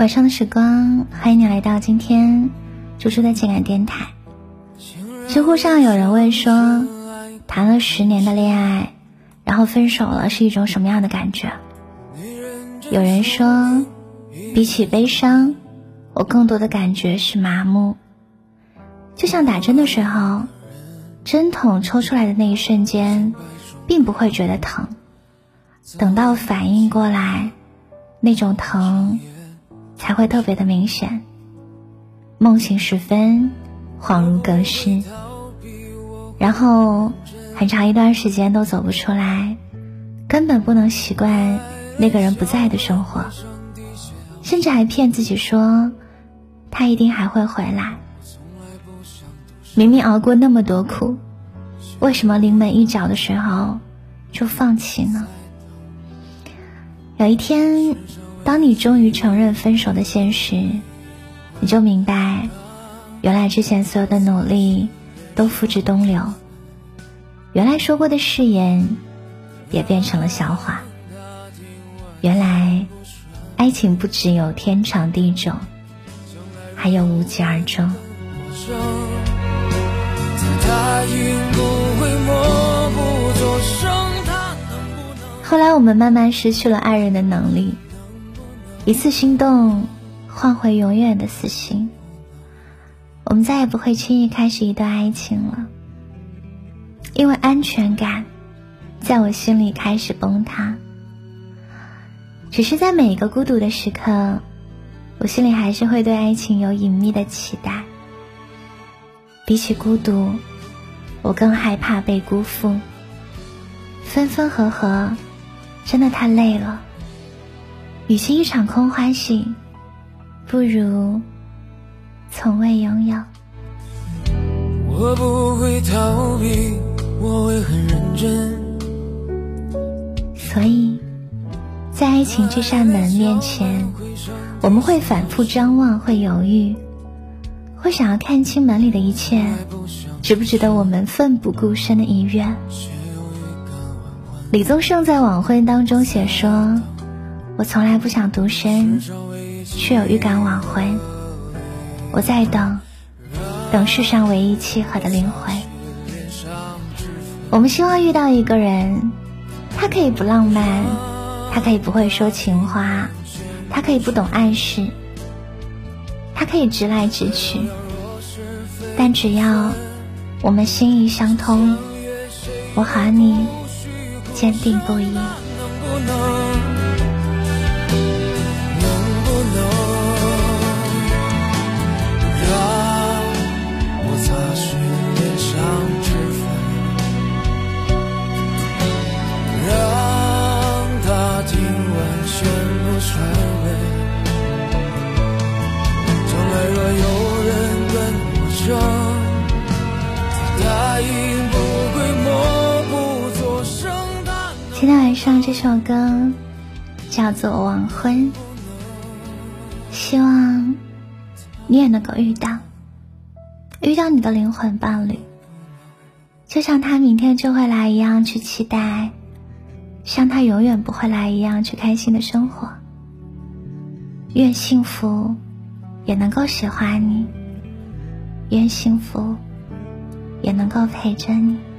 晚上的时光，欢迎你来到今天猪猪的情感电台。知乎上有人问说，谈了十年的恋爱，然后分手了是一种什么样的感觉？有人说，比起悲伤，我更多的感觉是麻木。就像打针的时候，针筒抽出来的那一瞬间，并不会觉得疼，等到反应过来，那种疼。才会特别的明显。梦醒时分，恍如隔世，然后很长一段时间都走不出来，根本不能习惯那个人不在的生活，甚至还骗自己说他一定还会回来。明明熬过那么多苦，为什么临门一脚的时候就放弃呢？有一天。当你终于承认分手的现实，你就明白，原来之前所有的努力都付之东流，原来说过的誓言也变成了笑话。原来，爱情不只有天长地久，还有无疾而终。后来，我们慢慢失去了爱人的能力。一次心动，换回永远的死心。我们再也不会轻易开始一段爱情了，因为安全感在我心里开始崩塌。只是在每一个孤独的时刻，我心里还是会对爱情有隐秘的期待。比起孤独，我更害怕被辜负。分分合合，真的太累了。与其一场空欢喜，不如从未拥有。我不会逃避，我会很认真。所以，在爱情这扇门面前，我们会反复张望，会犹豫，会想要看清门里的一切，值不值得我们奋不顾身的一跃？李宗盛在《晚婚》当中写说。我从来不想独身，却有预感晚婚。我在等，等世上唯一契合的灵魂。我们希望遇到一个人，他可以不浪漫，他可以不会说情话，他可以不懂暗示，他可以直来直去。但只要我们心意相通，我和你坚定不移。今天晚上这首歌叫做《晚婚》，希望你也能够遇到，遇到你的灵魂伴侣，就像他明天就会来一样去期待，像他永远不会来一样去开心的生活。愿幸福也能够喜欢你，愿幸福也能够陪着你。